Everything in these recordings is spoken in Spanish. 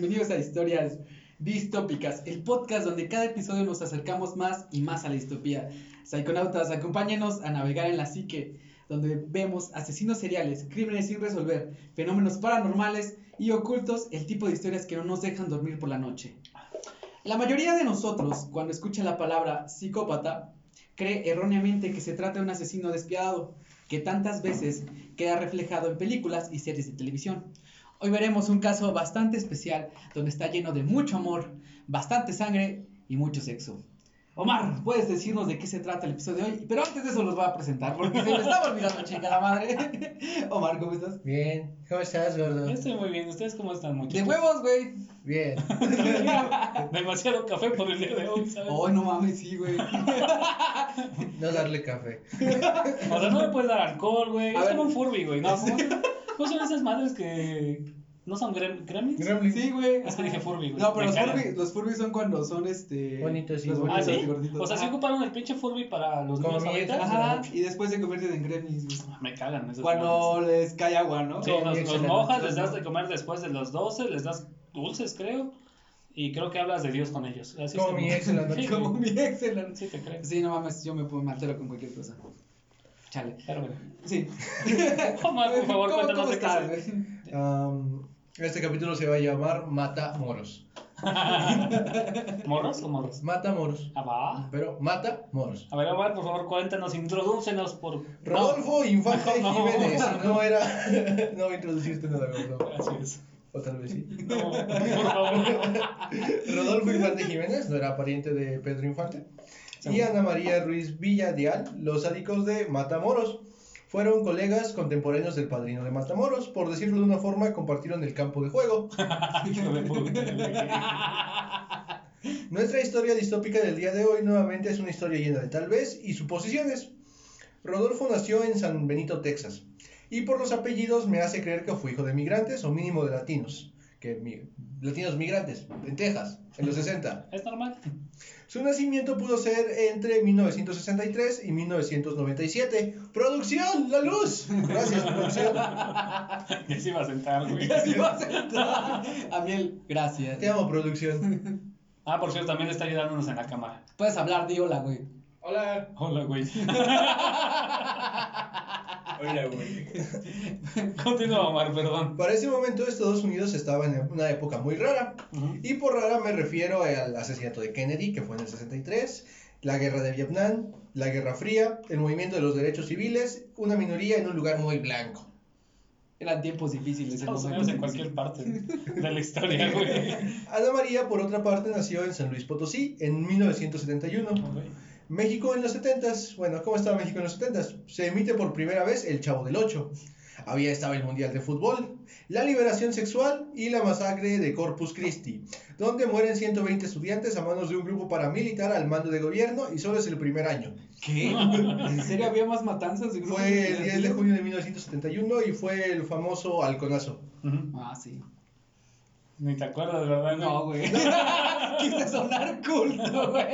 bienvenidos a Historias Distópicas, el podcast donde cada episodio nos acercamos más y más a la distopía. Psiconautas, acompáñenos a navegar en la psique, donde vemos asesinos seriales, crímenes sin resolver, fenómenos paranormales y ocultos, el tipo de historias que no nos dejan dormir por la noche. La mayoría de nosotros, cuando escucha la palabra psicópata, cree erróneamente que se trata de un asesino despiadado, que tantas veces queda reflejado en películas y series de televisión. Hoy veremos un caso bastante especial donde está lleno de mucho amor, bastante sangre y mucho sexo. Omar, ¿puedes decirnos de qué se trata el episodio de hoy? Pero antes de eso los voy a presentar porque se me estaba olvidando, chingada madre. Omar, ¿cómo estás? Bien, ¿cómo estás, gordo? Yo estoy muy bien. ¿Ustedes cómo están, De muchachos? huevos, güey. Bien. Demasiado café por el día de hoy, ¿sabes? Ay, no mames, sí, güey. No darle café. O sea, no le puedes dar alcohol, güey. Es ver. como un Furby, güey. No, ¿cómo, cómo son esas madres que no son grem gremlins? Gremlin. Sí, güey. Es que dije Furby, güey. No, pero los. Furby, los Furby son cuando son este. Bonitos y los. ¿Ah, bonitos sí? y gorditos. O sea, ¿sí Ajá. ocuparon el pinche Furby para los niños ahorita? Ajá, y después se convierten en gremlins, güey. Me cagan esos Cuando les cae agua, ¿no? Sí, los, mojas, les das de comer después de los 12, les das dulces, creo. Y creo que hablas de Dios con ellos. Así Como mi ex en la noche. Como mi ex en la- Sí, te creo. Sí, no mames, yo me, puedo- me altero con cualquier cosa. Chale. Pero bueno. Sí. Omar, por favor, ¿Cómo, cuéntanos cómo de se- güey? Am, este capítulo se va a llamar Mata Moros. ¿Morros o morros? Mata Moros. Ah, va. Pero Mata Moros. A ver, Omar, por favor, cuéntanos, introdúcenos por... Rodolfo Infante No. Jiménez. No era. no voy a introducirte nada, gordo. Así es. O tal vez sí. No, por favor. Rodolfo Infante Jiménez no era pariente de Pedro Infante. Y. Ana María Ruiz Villadial, los sádicos de Matamoros. Fueron colegas contemporáneos del padrino de Matamoros. Por decirlo de una forma, compartieron el campo de juego. Nuestra historia distópica del día de hoy nuevamente es una historia llena de tal vez y suposiciones. Rodolfo nació en San Benito, Texas, y por los apellidos me hace creer que fue hijo de migrantes o mínimo de latinos, que mi- latinos migrantes, en Texas, en los 60. Es normal. Su nacimiento pudo ser entre 1963 y 1997. ¡Producción! ¡La luz! Gracias, producción. Ya se iba a sentar, güey. Así va a sentar. Amiel, gracias. Te amo, producción. Ah, por cierto, también está ayudándonos en la cámara. Puedes hablar, di hola, güey. Hola. Hola, güey. Hola, güey. Continúa, Omar, perdón. Para ese momento Estados Unidos estaba en una época muy rara. Ujú. Y por rara me refiero al asesinato de Kennedy, que fue en el 63, la guerra de Vietnam, la Guerra Fría, el movimiento de los derechos civiles, una minoría en un lugar muy blanco. Eran tiempos difíciles. en Estados Unidos en cualquier parte de la historia, güey. Ana María, por otra parte, nació en San Luis Potosí en 1971. México en los 70s. Bueno, ¿cómo estaba México en los 70s? Se emite por primera vez El Chavo del Ocho. Había estado el Mundial de Fútbol, la liberación sexual y la masacre de Corpus Christi, donde mueren 120 estudiantes a manos de un grupo paramilitar al mando de gobierno y solo es el primer año. ¿Qué? ¿En serio había más matanzas? de Fue el 10 de junio de 1971 y fue el famoso halconazo. Ujú. Ah, sí. Ni te acuerdas, ¿verdad? No, güey. Quise sonar culto, güey.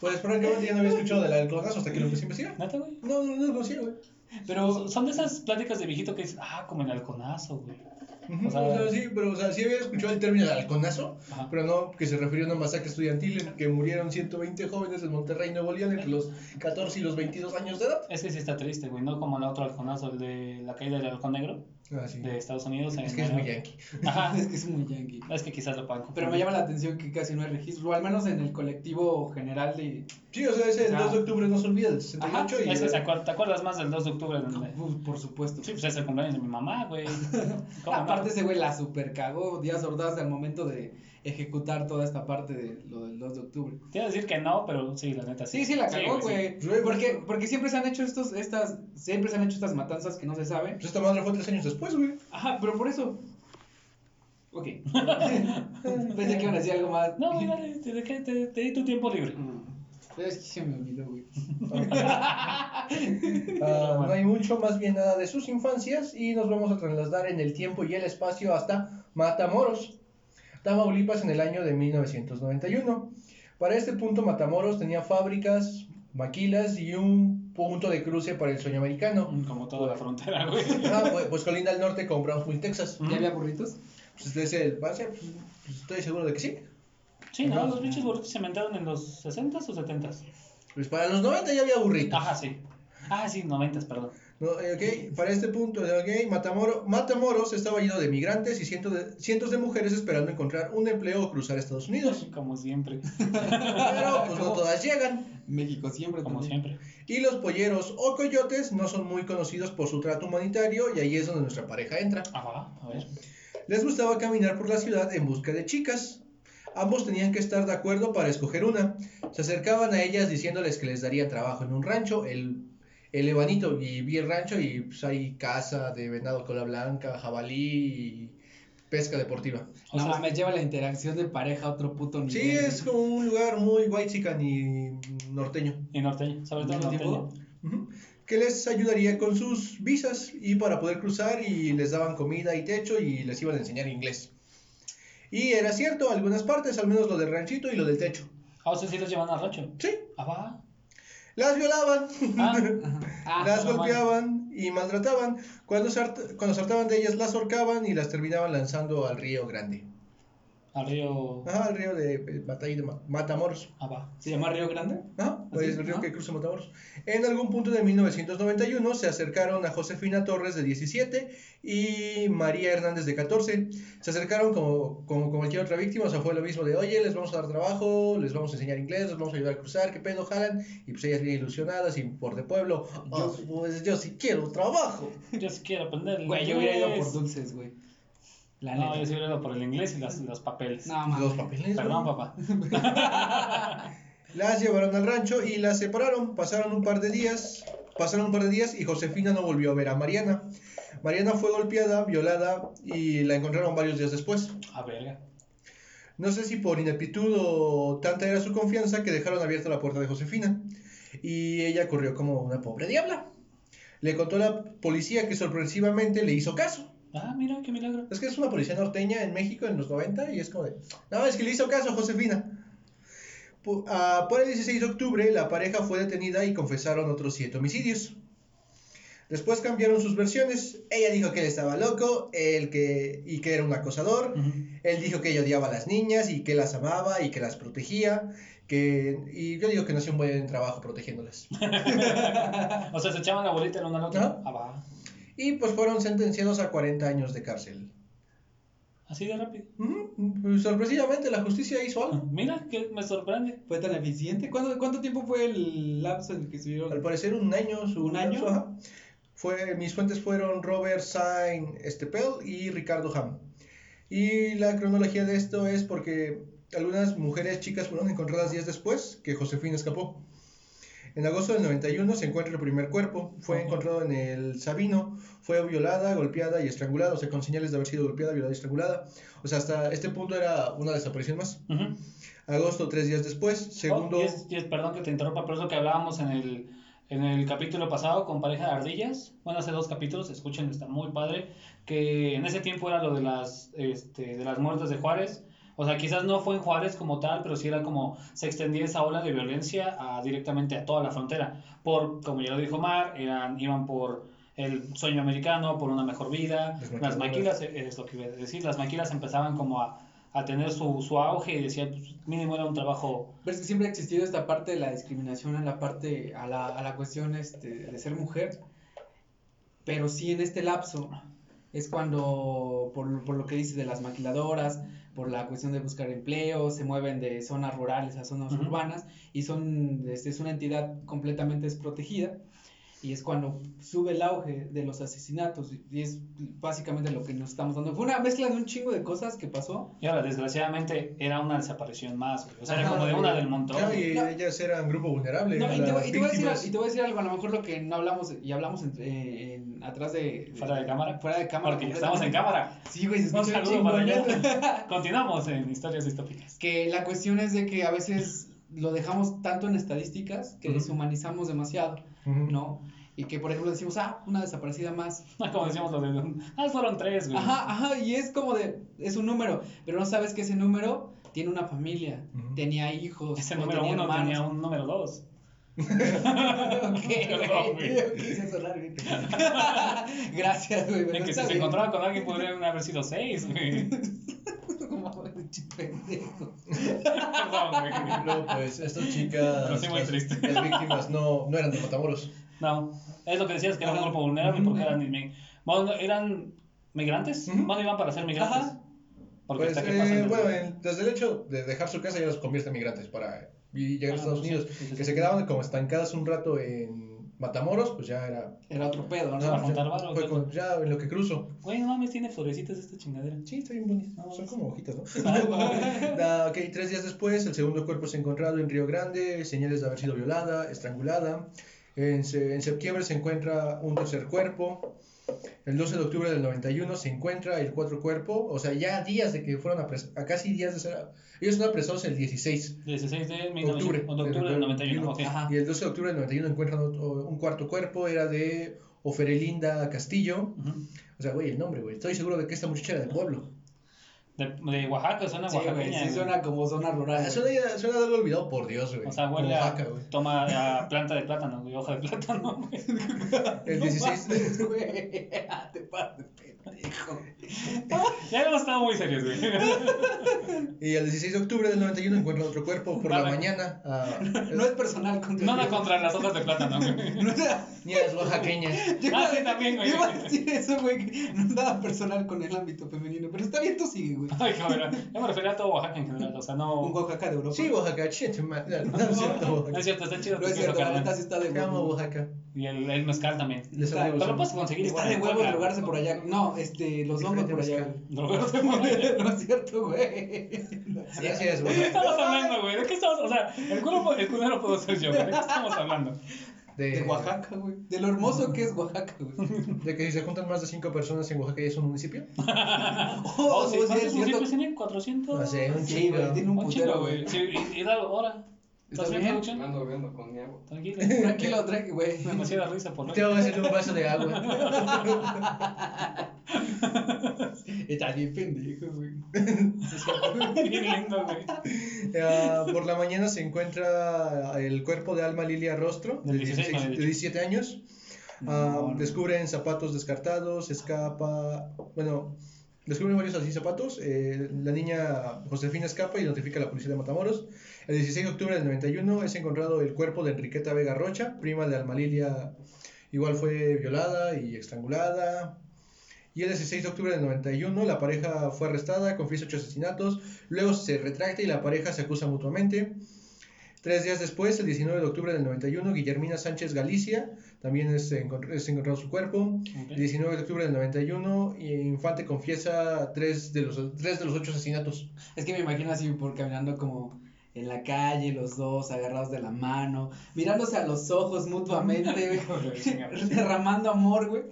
Pues francamente ya no había escuchado del halconazo hasta que lo empecé a investigar. ¿Neta, güey? No, no, no lo conocía, güey. Pero Son de esas pláticas de viejito que dices, ah, como el halconazo, güey. O sea- o sea, sí, pero o sea, sí había escuchado el término de halconazo, Ajá. pero no que se refería a una masacre estudiantil en que murieron 120 jóvenes en Monterrey, Nuevo León, entre los 14 y los 22 años de edad. Es que sí está triste, güey, no como el otro halconazo, el de la caída del halcón negro Ah, sí. de Estados Unidos. Es en- que es muy yankee. Ajá. es que es muy yankee. Es que quizás lo puedan Pero me llama la atención que casi no hay registro, o al menos en el colectivo general de... Sí, o sea, ese el Ah. 2 de octubre no se olvida, el Ajá, 68 y... Es que se acuer- ¿Te acuerdas más del 2 de octubre? donde- Uf, por supuesto. Sí, pues es el cumpleaños de mi mamá, güey. ¿Cómo no? Aparte ese güey la super cagó días ordaz al momento de ejecutar toda esta parte de lo del 2 de octubre. Te iba a decir que no, pero sí, la neta sí. Sí, sí la cagó, sí. güey. sí. porque, porque siempre se han hecho estos, estas, siempre se han hecho estas matanzas que no se saben. Pues esta madre fue tres años después, güey. Ajá, pero por eso. Ok. Pensé que iban a decir algo más. No, dale, te, dejé- te, te di tu tiempo libre. Mm. Pero es que se me olvidó, güey. Ah, no hay mucho, más bien nada de sus infancias y nos vamos a trasladar en el tiempo y el espacio hasta Matamoros, Tamaulipas en el año de 1991. Para este punto Matamoros tenía fábricas, maquilas y un punto de cruce para el sueño americano. Como toda la frontera, güey. Ah, pues, pues colinda al norte con Brownsville, Texas. ¿Ya había burritos? Pues es el, va a ser, pues, estoy seguro de que sí. Sí, no, los pinches burritos se inventaron en los 60s o 70s. Pues para los 90 ya había burritos. Ajá, sí. Ah, sí, 90s, perdón. No, eh, ok, para este punto, ok, Matamoro- Matamoros estaba lleno de migrantes y cientos de, cientos de mujeres esperando encontrar un empleo o cruzar a Estados Unidos. Como siempre. Pero pues no todas llegan. México siempre. Como también. siempre. Y los polleros o coyotes no son muy conocidos por su trato humanitario y ahí es donde nuestra pareja entra. Ajá, a ver. Les gustaba caminar por la ciudad en busca de chicas. Ambos tenían que estar de acuerdo para escoger una. Se acercaban a ellas diciéndoles que les daría trabajo en un rancho. El, el Evanito y vi el rancho y pues hay caza de venado cola blanca, jabalí y pesca deportiva. O no sea, mames, lleva la interacción de pareja a otro puto nivel. Sí, es como un lugar muy white y norteño. Y norteño, sobre todo ¿Al mismo norteño. tiempo? Ujú. Que les ayudaría con sus visas y para poder cruzar y les daban comida y techo y les iban a enseñar inglés. Y era cierto, algunas partes, al menos lo del ranchito y lo del techo. Ah, o sea, sí los llevan al rancho. Sí, Ah, va. Las violaban, Ah. Ah, las mames. golpeaban y maltrataban. Cuando se, hart- cuando se hartaban de ellas, las ahorcaban y las terminaban lanzando al río Grande. Al río. Ajá, al río de, de Batalla de Ma- Matamoros. Ah, va. ¿Se llama Río Grande? Ajá, pues Así, el río ajá. que cruza Matamoros. En algún punto de 1991 se acercaron a Josefina Torres de 17 y María Hernández de 14. Se acercaron como, como, como cualquier otra víctima, o sea, fue lo mismo de, oye, les vamos a dar trabajo, les vamos a enseñar inglés, les vamos a ayudar a cruzar, qué pedo, jalan. Y pues ellas bien ilusionadas y por de pueblo, yo, pues yo sí quiero trabajo. Yo sí quiero aprender Güey, yo hubiera ido por dulces, güey. La No, neta. yo sí hubiera ido por el inglés y los, los papeles. No, mames. Los papeles. Perdón, güey. papá. Las llevaron al rancho y las separaron. Pasaron un par de días. Pasaron un par de días y Josefina no volvió a ver a Mariana. Mariana fue golpeada, violada y la encontraron varios días después. A verga. No sé si por ineptitud o tanta era su confianza que dejaron abierta la puerta de Josefina. Y ella corrió como una pobre diabla. Le contó a la policía que sorpresivamente le hizo caso. Ah, mira, qué milagro. Es que es una policía norteña en México en los 90 y es como de, no, es que le hizo caso a Josefina. Ah, por el 16 de octubre, la pareja fue detenida y confesaron otros siete homicidios. Después cambiaron sus versiones. Ella dijo que él estaba loco él que, y que era un acosador. Él dijo que ella odiaba a las niñas y que las amaba y que las protegía. Que, y yo digo que no hacía un buen trabajo protegiéndolas. O sea, se echaban la bolita en una a la otra. Ajá. Ah, va. Y pues fueron sentenciados a 40 años de cárcel. Así de rápido. Pues, sorpresivamente la justicia hizo algo. Mira, que me sorprende. ¿Fue tan eficiente? ¿Cuánto, ¿Cuánto tiempo fue el lapso en el que Al estuvieron? parecer un año. Su ¿Un año? ajá. Fue, mis fuentes fueron Robert Sain Estepel y Ricardo Ham. Y la cronología de esto es porque algunas mujeres chicas fueron encontradas días después que Josefina escapó. En agosto del 91 se encuentra el primer cuerpo. Fue encontrado en el Sabino. Fue violada, golpeada y estrangulada. O sea, con señales de haber sido golpeada, violada y estrangulada. O sea, hasta este punto era una desaparición más. Agosto, tres días después. Segundo. Oh, y es, y es- perdón que te interrumpa, pero es lo que hablábamos en el, en el capítulo pasado con pareja de ardillas. Bueno, hace dos capítulos, escuchen, está muy padre. Que en ese tiempo era lo de las, este, de las muertes de Juárez. O sea, quizás no fue en Juárez como tal, pero sí era como se extendía esa ola de violencia a, directamente a toda la frontera. Por, como ya lo dijo Mar, eran, iban por el sueño americano, por una mejor vida. Las Las maquilas. eh, es lo que iba a decir, las maquilas empezaban como a, a tener su, su auge y decían, pues, mínimo era un trabajo Pero es que siempre ha existido esta parte de la discriminación a la parte, a la, a la cuestión este, de ser mujer. Pero sí en este lapso es cuando, por, por lo que dices de las maquiladoras, por la cuestión de buscar empleo, se mueven de zonas rurales a zonas urbanas y son, este, es una entidad completamente desprotegida. Y es cuando sube el auge de los asesinatos y es básicamente lo que nos estamos dando. Fue una mezcla de un chingo de cosas que pasó. Y ahora, desgraciadamente, era una desaparición más, güey. O sea, era como de una del montón. Claro, y No. ellas eran grupo vulnerable. No, y, te, voy- y te voy a decir, y te voy a decir algo, a lo mejor lo que no hablamos y hablamos entre- eh, en- atrás de, Fuera de cámara. Fuera de cámara. Porque ya estamos en cámara. Sí, güey, se Un saludo para allá. Continuamos en historias distópicas. Que la cuestión es de que a veces lo dejamos tanto en estadísticas que deshumanizamos demasiado, ¿no? Y que por ejemplo decimos, ah, una desaparecida más. Como decíamos lo de. Ah, fueron tres, güey. Ajá, ajá, y es como de, es un número, pero no sabes que ese número tiene una familia, Ujú. tenía hijos, Ese número tenía uno hermanos. tenía un número dos. ok, Perdón, güey. güey. Quise sonar bien. Gracias, güey. Pero que si se encontraba con alguien podrían haber sido seis, güey. Pendejo. Perdón, güey. No, pues estas chicas, Pero sí muy las, triste. las víctimas no, no eran de Matamoros. No, es lo que decías, que era un grupo vulnerable porque eran, eran migrantes, Ujú. bueno, iban para ser migrantes. Ajá. Porque Pues, hasta que eh, bueno, en- desde el hecho de dejar su casa ya los convierte en migrantes para y llegar a Ah, Estados pues, Unidos. sí, sí, que se quedaban como estancadas un rato en Matamoros, pues ya era. Era otro pedo, No, ¿no? a juntar varo, fue como, ya en lo que cruzo. Güey, no mames, tiene florecitas esta chingadera. Sí, está bien bonito. No, Son sí. como hojitas, ¿no? Ah, güey. Da- ok, tres días después, el segundo cuerpo es encontrado en Río Grande, señales de haber sido violada, estrangulada. En, se- en septiembre se encuentra un tercer cuerpo. El 12 de octubre del 91 se encuentra el cuarto cuerpo. O sea, ya días de que fueron apresados, a casi días de ser. Ellos fueron apresados el 16 16 de de 1900 octubre, de octubre del 91. ok. Ajá. Y el 12 de octubre del 91 encuentran otro- un cuarto cuerpo, era de Oferelinda Castillo. Ujú. O sea, güey, el nombre, güey. Estoy seguro de que esta muchacha era del pueblo. De, de Oaxaca, suena Sí, güey, oaxaqueña. sí güey. suena como zona rural. Ah, suena, suena de algo olvidado por Dios, güey. O sea, huele a, Oaxaca, güey. toma a planta de plátano, güey, hoja de plátano, güey. El 16 de... Güey, te pases. Ya hemos estado muy serios, güey. Y el 16 de octubre del 91 encuentran otro cuerpo por la mañana. ah, No es personal contra Nada contra las hojas de plátano, güey. No era- niñas oaxaqueñas. Yo Ah, iba sí, también, güey. yo iba a decir eso, güey. que No es nada personal con el ámbito femenino. Pero está bien, tú sigue, güey. Ay, cabrón. Yo me refería a todo Oaxaca en general, o sea, Un no. Oaxaca de Europa. Sí, Oaxaca, chete, man. No, no es cierto, No Oaxaca. es cierto, está chido. No es cierto, la carnal. neta sí está de Te amo, huevo. Oaxaca. Y el, el mezcal también. Está- Pero lo puedes conseguir Está igual de huevo drogarse güey. por allá. No, este, los hongos por allá. güey. Drogarse por allá. No es cierto, güey. No es cierto. Gracias, ¿De güey. qué estamos hablando, güey? ¿De qué estamos? O sea, el culo, el culero puedo ser yo, güey. ¿De qué estamos hablando? De Oaxaca, güey. De lo hermoso que es Oaxaca, güey. De que si se juntan más de 5 personas en Oaxaca ya es un municipio. Oh, Oh, sí, sí, ¿cuántos es municipios tiene? ¿400? No sé, un Sí, chingo. güey, tiene un Un putero, güey. güey. Sí, y, y dale, ahora. ¿Estás ¿Está bien, producción? Me ando viendo con mi agua. Tranquilo. Tranquilo, tranquilo, güey. Demasiada risa por Te voy a hacer un vaso de agua. Está bien pendejo, güey. Bien lindo, güey. Ah, por la mañana se encuentra el cuerpo de Alma Lilia Rostro, de, De 16, 16 me había de dicho. 17 años. Ah, No, no. Descubren zapatos descartados, escapa. Bueno, descubren varios así zapatos. eh, la niña Josefina escapa y notifica a la policía de Matamoros. El 16 de octubre del 91 es encontrado el cuerpo de Enriqueta Vega Rocha, prima de Alma Lilia. Igual fue violada y estrangulada. Y el 16 de octubre del 91 la pareja fue arrestada, confiesa ocho asesinatos, luego se retracta y la pareja se acusa mutuamente. Tres días después, el 19 de octubre del 91, Guillermina Sánchez Galicia, también es, es encontrado su cuerpo. El 19 de octubre del 91, Infante confiesa tres de los, tres de los ocho asesinatos. Es que me imagino así por caminando como en la calle, los dos agarrados de la mano, mirándose a los ojos mutuamente, güey, derramando amor, güey.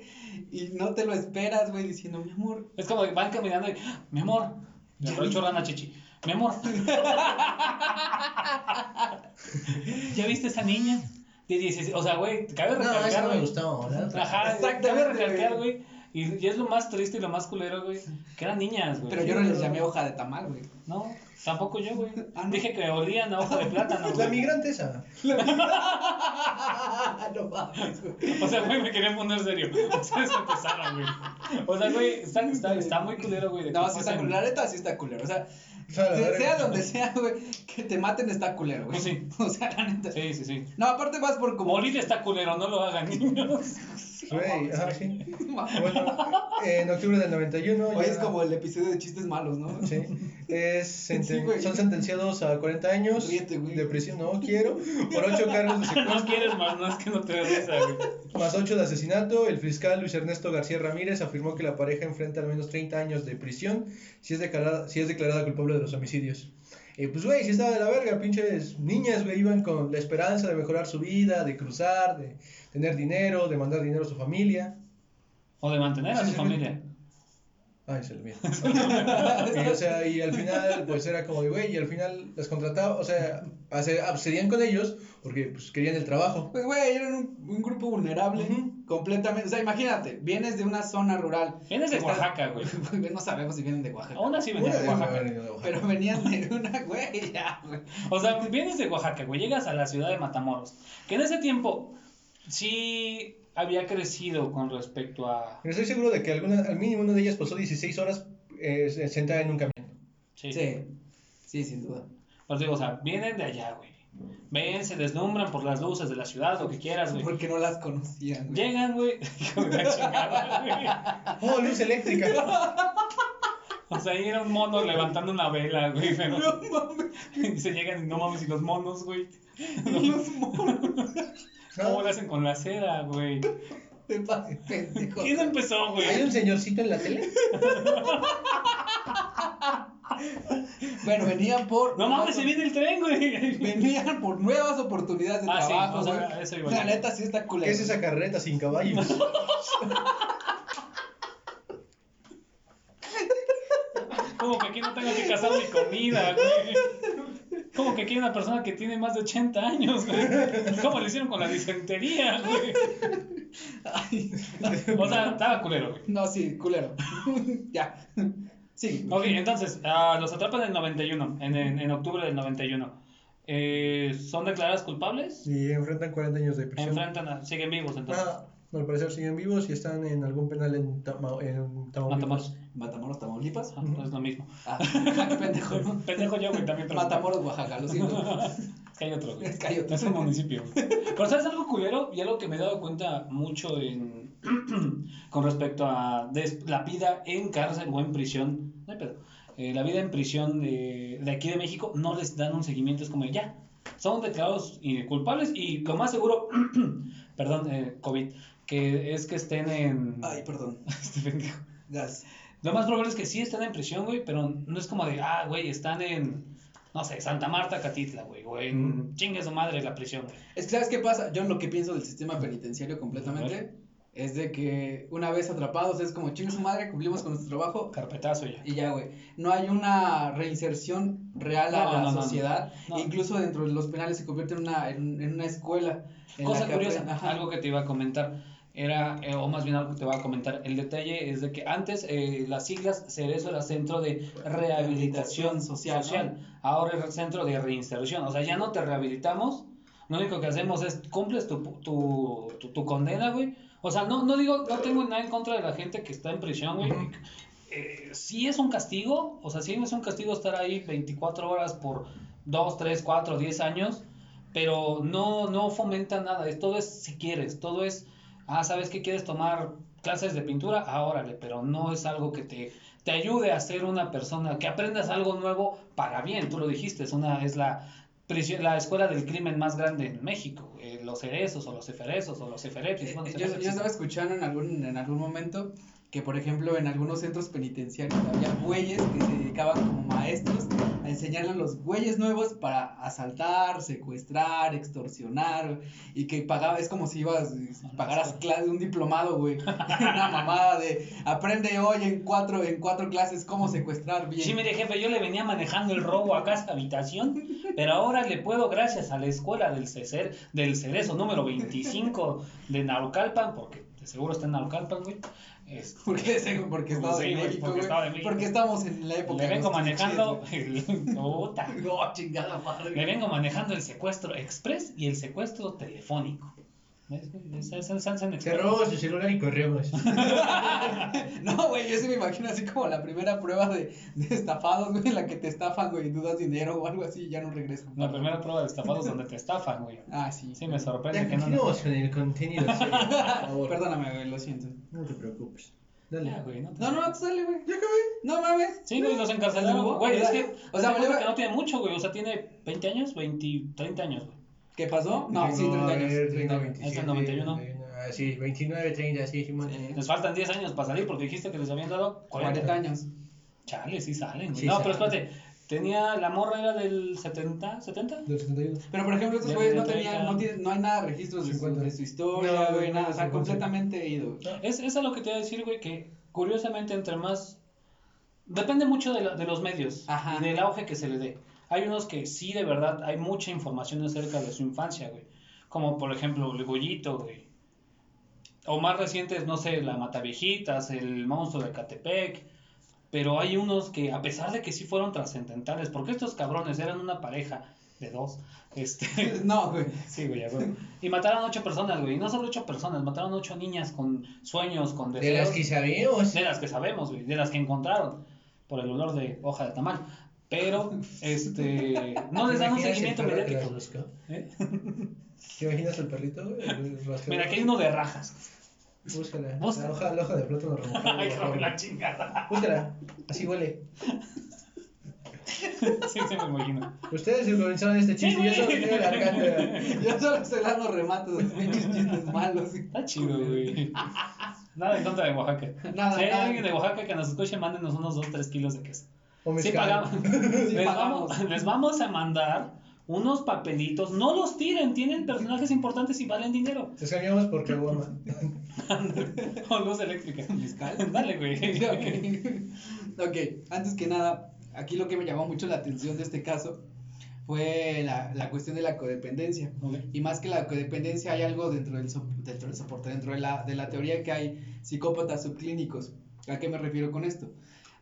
Y no te lo esperas, güey, diciendo, mi amor. Es como que van caminando y, "Ah, mi amor, le Ya aprovecho vi- rana chichi. Mi amor. ¿Ya viste esa niña? De 16, o sea, güey, cabe recalcar, güey. gustó, Ajá, Exactamente, cabe recalcar, güey. güey. Y, y es lo más triste y lo más culero, güey, que eran niñas, güey. Pero yo no les llamé hoja de tamal, güey. No, tampoco yo, güy. Ah, ¿no? Dije que olían a hoja de plátano, La güey. migrante esa. no mames, güey. O sea, güey, me querían poner serio. Ustedes empezaron, güey. O sea, güey, está, está, está muy culero, güey. No, sí está culero. La neta sí está culero. O sea, la sea, sea donde sea, güey, que te maten está culero, güey. Pues sí. O sea, la neta. Sí, sí, sí. No, aparte vas por como. Morir está culero, no lo hagan, niños. Güey, ajá, sí. Bueno, en octubre del 91. Oye, ya- es como el episodio de chistes malos, ¿no? Sí. Es senten- Sí, son sentenciados a 40 años Ríete, güey. de prisión, no quiero, por 8 cargos de No secuestro, quieres más, no es que no te des risa, güey. más 8 de asesinato. El fiscal Luis Ernesto García Ramírez afirmó que la pareja enfrenta al menos 30 años de prisión si es declarada, si es declarada culpable de los homicidios. Eh, pues, güey, si estaba de la verga, pinches niñas, güey, iban con la esperanza de mejorar su vida, de cruzar, de tener dinero, de mandar dinero a su familia. O de mantener a su sí, familia. Ay, se lo mío. y, o sea, y al final, pues era como de, güey, y al final las contrataba, o sea, accedían con ellos porque pues querían el trabajo. Pues, güey, eran un, un grupo vulnerable. Completamente. O sea, imagínate, vienes de una zona rural. Vienes de Oaxaca, güey. no sabemos si vienen de Oaxaca. Aún así vienes de de Oaxaca. de Oaxaca. Pero venían de una, güey, ya, güey. O sea, vienes de Oaxaca, güey, llegas a la ciudad de Matamoros, que en ese tiempo sí había crecido con respecto a... Pero estoy seguro de que alguna, al mínimo una de ellas pasó 16 horas eh, sentada en un camión. Sí. Sí, sí, sin duda. Pues digo, o sea, vienen de allá, güey. Ven, se deslumbran por las luces de la ciudad, lo que quieras, güey. Porque no las conocían, güey. Llegan, güey, hijo de la chingada, güey. ¡Oh, luz eléctrica! O sea, ahí era un mono levantando una vela, güey, pero... No mames, Y se llegan y no mames, y los monos, güey. los monos. ¿Cómo le hacen con la cera, güey? Te pases, pendejo. ¿Quién empezó, ¿Hay güey? un señorcito en la tele? Bueno, venían por. No mames, se viene el tren, güey. Venían por nuevas oportunidades de Ah, sí, trabajo, o sea, güey. eso iba La neta sí está ¿Qué culera. es esa carreta sin caballos? Como que aquí no tengo que cazar mi comida, güey. Como que aquí hay una persona que tiene más de 80 años, güey. ¿Cómo le hicieron con la disentería, güey? Ay, O sea, estaba culero, güey. no, sí, culero. ya. Sí. Ok, entonces, ah, los atrapan en el 91, en, en, en octubre del 91. Eh, ¿Son declaradas culpables? Y enfrentan 40 años de prisión. Enfrentan a, siguen vivos, entonces. Ah, al parecer siguen vivos y están en algún penal en, Tama- en Tamaulipas. Matamoros. Matamoros, Tamaulipas. Ah, es lo mismo. Ah, qué pendejo, ¿no? Pendejo yo, güey, también. pero- Matamoros, Oaxaca, lo siento. Es que hay otro, güey. Es que hay otro. Es un municipio. Pero ¿sabes algo culero? Y algo que me he dado cuenta mucho en... con respecto a des- la vida en cárcel o en prisión. No hay pedo. Eh, la vida en prisión de, de aquí de México no les dan un seguimiento. Es como ya. Son declarados eh, culpables y lo más seguro... perdón, eh, COVID. Que es que estén en... Ay, perdón. Este pendejo. Gas. Lo más probable es que sí estén en prisión, güey, pero no es como de, ah, güey, están en, no sé, Santa Marta, Catitla, güey, o en chingue su madre la prisión, güey. Es que, ¿sabes qué pasa? Yo lo que pienso del sistema penitenciario completamente es de que una vez atrapados es como chingue su madre, cumplimos con nuestro trabajo Carpetazo ya. y ya, güey. No hay una reinserción real a No, la no, sociedad. No. Incluso dentro de los penales se convierte en una, en, en una escuela. en Cosa que curiosa, aprenden- algo que te iba a comentar, era, eh, o más bien algo que te voy a comentar, el detalle es de que antes eh, las siglas Cerezo era Centro de Rehabilitación Social, Social, ¿no? ahora es Centro de Reinserción, o sea, ya no te rehabilitamos, lo único que hacemos es cumples tu, tu, tu, tu condena, güey. O sea, no, no digo, no tengo nada en contra de la gente que está en prisión, güey. Eh, sí es un castigo, o sea, sí es un castigo estar ahí 24 horas por 2, 3, 4, 10 años, pero no, no fomenta nada, es- todo es si quieres, todo es, ah, ¿sabes que quieres tomar clases de pintura? Ah, órale, pero no es algo que te, te ayude a ser una persona, que aprendas algo nuevo para bien, tú lo dijiste, es, una, es la, prisión- la escuela del crimen más grande en México, eh, los cerezos o los eferezos o los eferepsis. Eh, bueno, yo, yo estaba escuchando en algún, en algún momento que, por ejemplo, en algunos centros penitenciarios había güeyes que se dedicaban como maestros a enseñarle a los güeyes nuevos para asaltar, secuestrar, extorsionar, y que pagaba, es como si ibas, pagaras clase, un diplomado, güey, una mamada de aprende hoy en cuatro, en cuatro clases cómo secuestrar bien. Sí, mire, jefe, yo le venía manejando el robo a casa habitación, pero ahora le puedo, gracias a la escuela del Cecer, del Cerezo número 25 de Naucalpan, porque de seguro está en Naucalpan, güey. Este, Porque, ese- porque Estado Sí, de güey, México, porque güey, Estado de México. porque estamos en la época le vengo manejando. No, chingada madre. le vengo manejando el secuestro express y el secuestro telefónico. Express. robamos su celular y corremos. Güey, yo sí me imagino así como la primera prueba de, de estafados, güey, en la que te estafan, güey, y dudas dinero o algo así y ya no regresan. La primera prueba de estafados donde te estafan, güey. Ah, sí. Sí, me sorprende que no. continuamos con el contenido serio, por favor. Perdóname, güey, lo siento. No te preocupes. Dale. Ya, güey, no te- No, no, tú dale, güey. Ya acabé. No mames. Sí, güey, los encarcelaron. Güey, O es que. o sea, cuenta que no tiene mucho, güey. O sea, tiene 20 años, 20, 30 años, güey. ¿Qué pasó? No, sí, 30 años. 30 años. Es el 91. Ah, sí, 29, 30, sí, Simón. Sí. Les faltan 10 años para salir porque dijiste que les habían dado 40. 40 años. Chale, sí salen. Sí no, pero espérate. Tenía. La morra era del 70, 70. Del 71. Pero por ejemplo, estos güeyes no tiene tenían, 30. no, tienen, no hay nada de registros de su, 50. de su historia, güey, no, nada, o sea, 50. completamente ido. Es, es a lo que te iba a decir, güey, que curiosamente entre más... Depende mucho de, la- de los medios Ajá. y del auge que se le dé. Hay unos que sí, de verdad, hay mucha información acerca de su infancia, güey. Como por ejemplo el Goyito, güey. O más recientes, no sé, la Mataviejitas, el monstruo de Catepec. Pero hay unos que, a pesar de que sí fueron trascendentales, porque estos cabrones eran una pareja de dos, este, No, güey. sí, güey, güey. Y mataron ocho personas, güey. Y no solo ocho personas, mataron ocho niñas con sueños, con De deseos. las que sabemos. De las que sabemos, güey, de las que encontraron por el olor de hoja de tamal. Pero, este, no les dan un ¿Te imaginas seguimiento mediático. ¿eh? ¿Te imaginas el perrito? El. Mira, aquí hay uno de rajas. Búscala. La hoja, la hoja de plátano remojado. Ay, hijo de la chingada. Búscala. Así huele. Sí, sí, me imagino. Ustedes sincronizaron este chiste. Yo solo tengo la garganta. Yo solo estoy dando remates de pinches chistes malos. Está chido, güey. Nada en contra de Oaxaca. Nada, si hay nada. alguien de Oaxaca que nos escuche, mándenos unos 2-3 kilos de queso. O Sí pagamos. Sí les, pagamos. Vamos, les vamos a mandar unos papelitos. No los tiren, tienen personajes importantes y valen dinero. Te cambiamos por caguama. o luz eléctrica. Dale, güey. ok, antes que nada, aquí lo que me llamó mucho la atención de este caso fue la, la cuestión de la codependencia. Ok. Y más que la codependencia, hay algo dentro del, so- dentro del soporte, dentro de la, de la teoría que hay psicópatas subclínicos. ¿A qué me refiero con esto?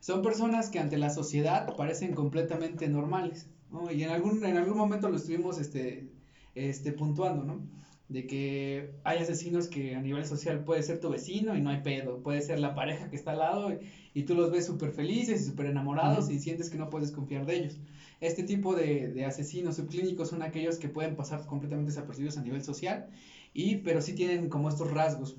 Son personas que ante la sociedad parecen completamente normales, ¿no? Y en algún, en algún momento lo estuvimos este, este, puntuando, ¿no? De que hay asesinos que a nivel social puede ser tu vecino y no hay pedo, puede ser la pareja que está al lado y, y tú los ves súper felices y súper enamorados Ujú. y sientes que no puedes confiar de ellos. Este tipo de, de asesinos subclínicos son aquellos que pueden pasar completamente desapercibidos a nivel social, y, pero sí tienen como estos rasgos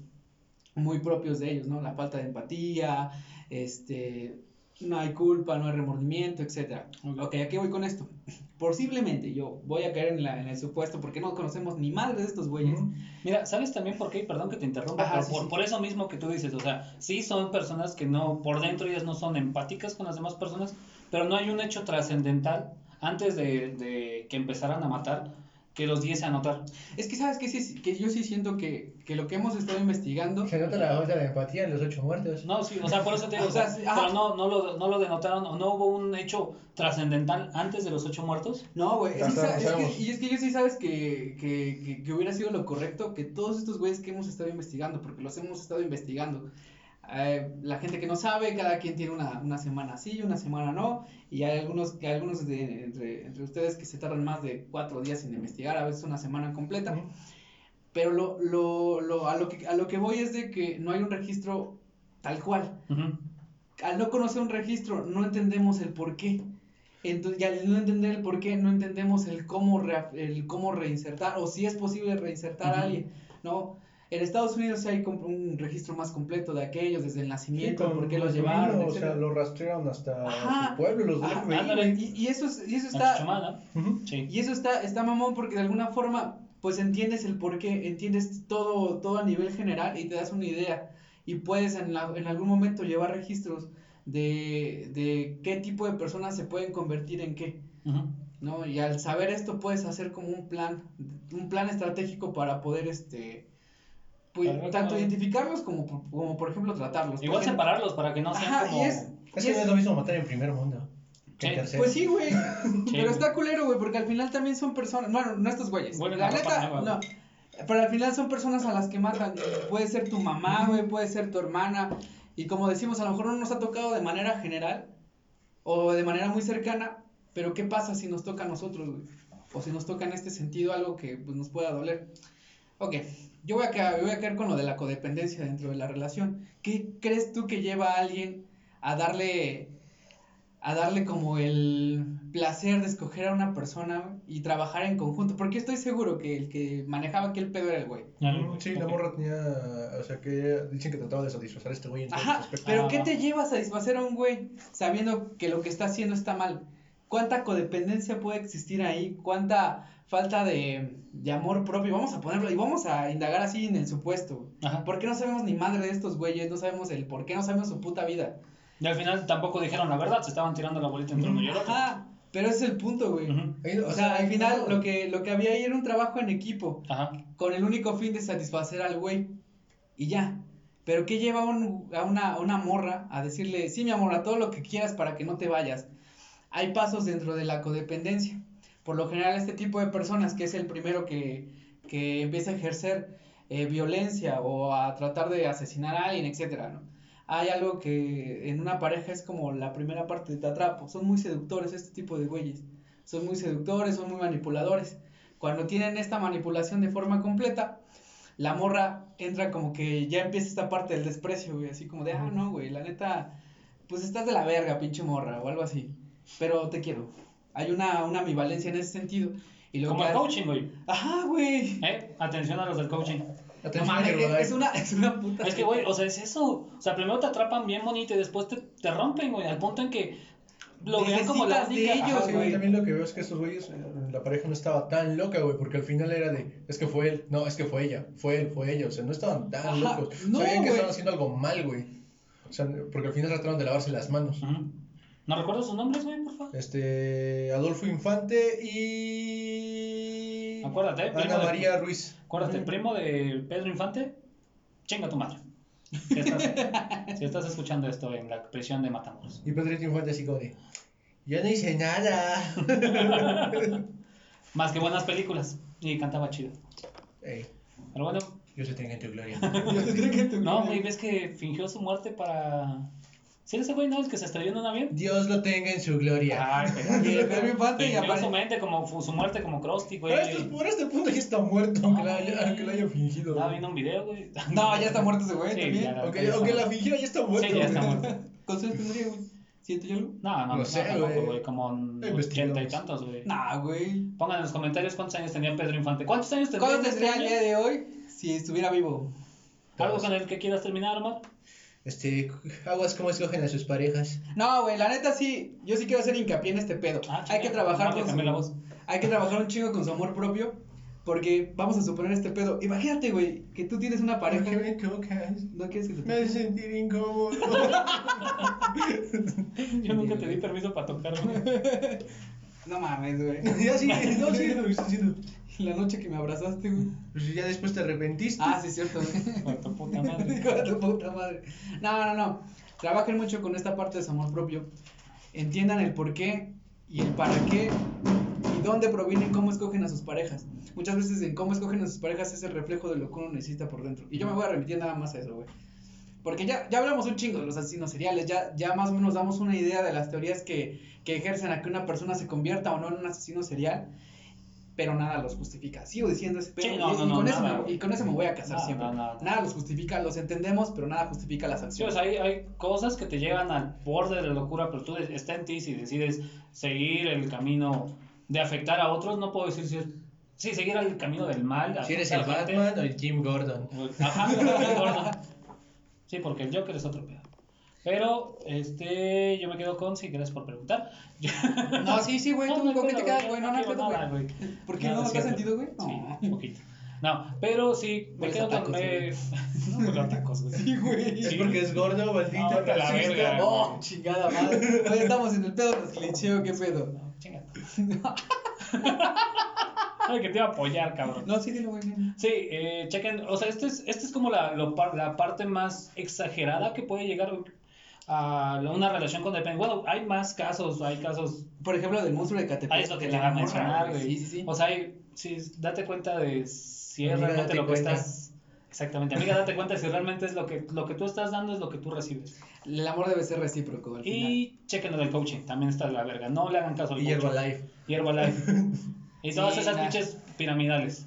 muy propios de ellos, ¿no? La falta de empatía, este, no hay culpa, no hay remordimiento, etcétera. Ok. Ok, ¿a qué voy con esto? Posiblemente yo voy a caer en, la, en el supuesto porque no conocemos ni madre de estos güeyes. Ujú. Mira, ¿sabes también por qué? Perdón que te interrumpa, Ajá, pero sí, por, sí. por eso mismo que tú dices, o sea, sí son personas que no, por dentro ellas no son empáticas con las demás personas, pero no hay un hecho trascendental antes de, de que empezaran a matar que los diese a notar. Es que, ¿sabes qué? Sí, que yo sí siento que, que lo que hemos estado investigando... Se nota la falta de empatía en los ocho muertos. No, sí, o sea, por eso te digo, O sea, sí, pero no, no, lo, no lo denotaron, o no hubo un hecho trascendental antes de los ocho muertos. No, güey, es, que es y es que yo sí sabes que, que, que, que hubiera sido lo correcto que todos estos güeyes que hemos estado investigando, porque los hemos estado investigando, eh, la gente que no sabe, cada quien tiene una, una semana sí, una semana no, y hay algunos, algunos de, entre, entre ustedes que se tardan más de cuatro días en investigar, a veces una semana completa, pero lo, lo, lo, a, lo que, a lo que voy es de que no hay un registro tal cual Ujú. al no conocer un registro, no entendemos el por qué. Entonces, y al no entender el por qué, no entendemos el cómo, rea- el cómo reinsertar, o si es posible reinsertar a Ujú. alguien, ¿no? En Estados Unidos sí hay un registro más completo de aquellos, desde el Sí, nacimiento, con por qué los los llevaron, niños, O sea, etcétera. lo rastrearon hasta Ajá. su pueblo, los Ah. Y, y eso, es- y eso está, sí. y eso está, está mamón porque de alguna forma, pues entiendes el por qué, entiendes todo, todo a nivel general y te das una idea. Y puedes en, la- en algún momento llevar registros de, de qué tipo de personas se pueden convertir en qué. ¿no? Y al saber esto puedes hacer como un plan, un plan estratégico para poder, este, pues, Claro, tanto claro. identificarlos como, por- como por ejemplo tratarlos. Igual Porque- separarlos para que no sean Ajá, como... y es, Es y que no es- lo mismo matar en primer mundo Sí. Pues sí, güey. Sí, pero está culero, güey, porque al final también son personas. Bueno, no estos güeyes. Huelen la neta, nueva, no. Pero al final son personas a las que matan. Puede ser tu mamá, güey, puede ser tu hermana. Y como decimos, a lo mejor no nos ha tocado de manera general o de manera muy cercana. Pero ¿qué pasa si nos toca a nosotros, güey? O si nos toca en este sentido algo que pues, nos pueda doler. Ok, yo voy a, quedar, voy a quedar con lo de la codependencia dentro de la relación. ¿Qué crees tú que lleva a alguien a darle a darle como el placer de escoger a una persona y trabajar en conjunto? Porque estoy seguro que el que manejaba aquel pedo era el güey. Güey. Sí, la morra tenía, o sea, que dicen que trataba de satisfacer a este güey en Ajá, pero Ah, ¿qué va. te lleva a satisfacer a un güey sabiendo que lo que está haciendo está mal? ¿Cuánta codependencia puede existir ahí? ¿Cuánta falta de, de amor propio? Vamos a ponerlo y vamos a indagar así en el supuesto. Ajá. ¿Por qué no sabemos ni madre de estos güeyes? No sabemos el por qué, no sabemos su puta vida. Y al final tampoco dijeron la verdad, se estaban tirando la bolita entre uno y el otro. Ajá, pero ese es el punto, güey. Ujú. Ahí, O sea, al final lo que, lo que había ahí era un trabajo en equipo. Ajá. con el único fin de satisfacer al güey y ya. Pero ¿qué lleva a, un- a una, a una morra a decirle, sí, mi amor, a todo lo que quieras para que no te vayas? Hay pasos dentro de la codependencia. Por lo general, este tipo de personas, que es el primero que, que empieza a ejercer eh, violencia o a tratar de asesinar a alguien, etcétera, ¿no? Hay algo que en una pareja es como la primera parte de te atrapo. Son muy seductores este tipo de güeyes. Son muy seductores, son muy manipuladores. Cuando tienen esta manipulación de forma completa, la morra entra como que ya empieza esta parte del desprecio, güey. Así como de, ah, no, güey, la neta, pues estás de la verga, pinche morra, o algo así. Pero te quiero. Hay una, una ambivalencia en ese sentido. Y lo Como que el hace- coaching, güey. Ajá, güey. ¿Eh? Atención a los del coaching. No Atención, mames, es una, es una puta. Es que, güey, o sea, es eso. O sea, primero te atrapan bien bonito y después te, te rompen, güey, al punto en que lo vean como la de ellos, Ajá, Sí, güey. también lo que veo es que estos güeyes, eh, la pareja no estaba tan loca, güey, porque al final era de, es que fue él, no, es que fue ella, fue él, fue ella, o sea, no estaban tan Ajá, locos, no, sabían que estaban haciendo algo mal, güey, o sea, porque al final trataron de lavarse las manos. Ujú. ¿No recuerdo sus nombres, güey, por favor? Este, Adolfo Infante y... Acuérdate, primo Ana de- María Ruiz. Acuérdate, el primo de Pedro Infante, chinga tu madre. Si estás, si estás escuchando esto en la prisión de Matamoros. Y Pedrito Infante así como de, yo no hice nada. Más que buenas películas. Y cantaba chido. Ey, Pero bueno, yo se tenga en tu gloria. Yo creo que tú- no, güey, ves que fingió su muerte para. ¿Sí ese güey, no? El que se estrelló en un avión. Dios lo tenga en su gloria. Ay, pero. Y el Pedro Infante y aparte- su mente como su muerte como Krusty, güey. Por este, por este punto ya está muerto, aunque, la haya, Ay. aunque la haya fingido. Estaba viendo un video, güey. No, ya está muerto ese güey Sí, también. ya Aunque, aunque la fingiera ya está muerto. Sí, ya está muerto. ¿Cuántos años tendría, güey? ¿Siento yo algo? No, no, No sé, tampoco, güey. Como ochenta y tantos, güey. Nah, güey. Pongan en los comentarios cuántos años tenía Pedro Infante. ¿Cuántos años tendría ¿Cuánto en este tendría el día de hoy si estuviera vivo? ¿Algo con el que quieras terminar, Omar? Este, aguas cómo escogen a sus parejas. No, güey, la neta sí, yo sí quiero hacer hincapié en este pedo. Ah, hay chinga, que trabajar con cambié la su, voz. hay que trabajar un chingo con su amor propio, porque vamos a suponer este pedo. Imagínate, güey, que tú tienes una pareja. ¿Por qué me tocas? ¿No quieres que te Me hace sentir incómodo. Yo nunca te di permiso para tocar, güey. No mames, güey. ya sigue, no sigue lo está haciendo. La noche que me abrazaste, güey. Pues ya después te arrepentiste. Ah, sí, es cierto, güey. Con tu puta madre. De tu puta madre. No, no, no. Trabajen mucho con esta parte de su amor propio. Entiendan el por qué y el para qué y dónde provienen, cómo escogen a sus parejas. Muchas veces en cómo escogen a sus parejas es el reflejo de lo que uno necesita por dentro. Y yo me voy a remitir nada más a eso, güey. Porque ya, ya hablamos un chingo de los asesinos seriales, ya, ya más o menos damos una idea de las teorías que, que ejercen a que una persona se convierta o no en un asesino serial, pero nada los justifica. Sigo diciendo ese pedo Sí, y- no, y, no, no, con eso me, y con eso me voy a casar No, siempre. no, no, no. Nada los justifica, los entendemos, pero nada justifica las Sí, acciones. sea, hay, hay cosas que te llevan al borde de la locura, pero tú está en ti si decides seguir el camino de afectar a otros. No puedo decir si es. Sí, seguir el camino del mal. Si eres el. Batman o el Jim Gordon. Ajá, el Gordon. Sí, porque el Joker es otro pedo. Pero, este, yo me quedo con, si gracias por preguntar. No, sí, sí, güey, No, tú, no ¿con qué te quedas, güey? No, no no hay pedo, güey. ¿Por qué no? es ¿Te has sentido, güey? Sí, No. un poquito. No, pero sí, me Hueles quedo con. Me... güey. no, tacos, güey. Sí, güey. Es Sí. porque es gordo, maldito, No, la verga. Oh, chingada madre. Hoy estamos en el pedo de los clichés, ¿o ¿qué pedo? No, chinga. Ay, que te iba a apoyar, cabrón. No, sí, dilo, güey. Sí, eh, chequen, o sea, este es, este es como la, lo la parte más exagerada que puede llegar a una relación con dependencia. Bueno, hay más casos, hay casos, Por ejemplo, del monstruo de Catepec. hay eso que de te va a mencionar, güey. Sí, sí, sí. O sea, hay, sí, date cuenta de si es realmente lo que cuenta. estás... Exactamente, amiga, date cuenta si realmente es lo que, lo que tú estás dando es lo que tú recibes. El amor debe ser recíproco al final. Y chequen el coaching, también está la verga. No le hagan caso al Y coaching. Herbalife. Y Herbalife. y todas Sí, esas nah. pinches piramidales.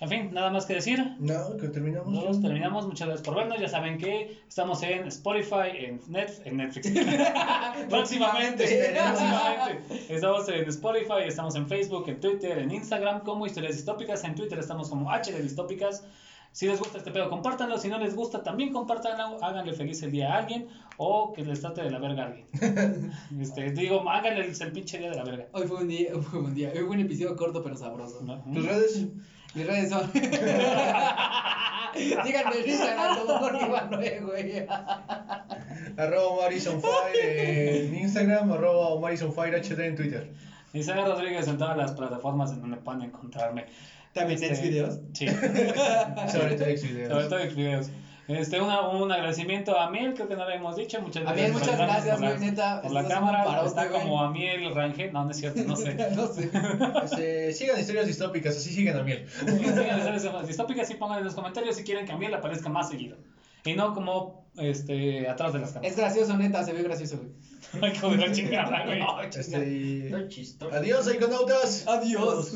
En fin, nada más que decir. No, que terminamos. Nosotros terminamos, muchas gracias por vernos. Ya saben que estamos en Spotify, en, Net, en Netflix. próximamente, próximamente. Estamos en Spotify, estamos en Facebook, en Twitter, en Instagram como Historias Distópicas. En Twitter estamos como HD Distópicas. Si les gusta este pedo, compártanlo. Si no les gusta, también compártanlo. Háganle feliz el día a alguien o que les trate de la verga a alguien. Este, digo, háganle el, el pinche día de la verga. Hoy fue un día, fue un día, hoy fue un episodio corto pero sabroso. ¿no? ¿Tus redes? Mis redes son. Díganme en Instagram, como güey. Arroba Omarisonfire en Instagram, arroba Omarisonfire HD en Twitter. Isabel Rodríguez en todas las plataformas en donde pueden encontrarme. También Este, en videos. Sí, Sobre todo sobre Xvideos. todo en videos. Este, una, un agradecimiento a Miel, creo que no lo hemos dicho. Muchas Amiel, gracias. muchas gracias, por la, neta. por la cámara. parote, está güey. como Amiel Rangel. No, no es cierto, no sé. no sé. Este, sigan historias distópicas, así sigan a miel. Distópicas sí pongan en los comentarios si quieren que Amiel aparezca más seguido. Y no como este, atrás de las Es cámaras. gracioso, neta, se ve gracioso, güey. Ay, hijo de la chingada, güey. Este, Qué chistoso. adiós, iconautas. Adiós.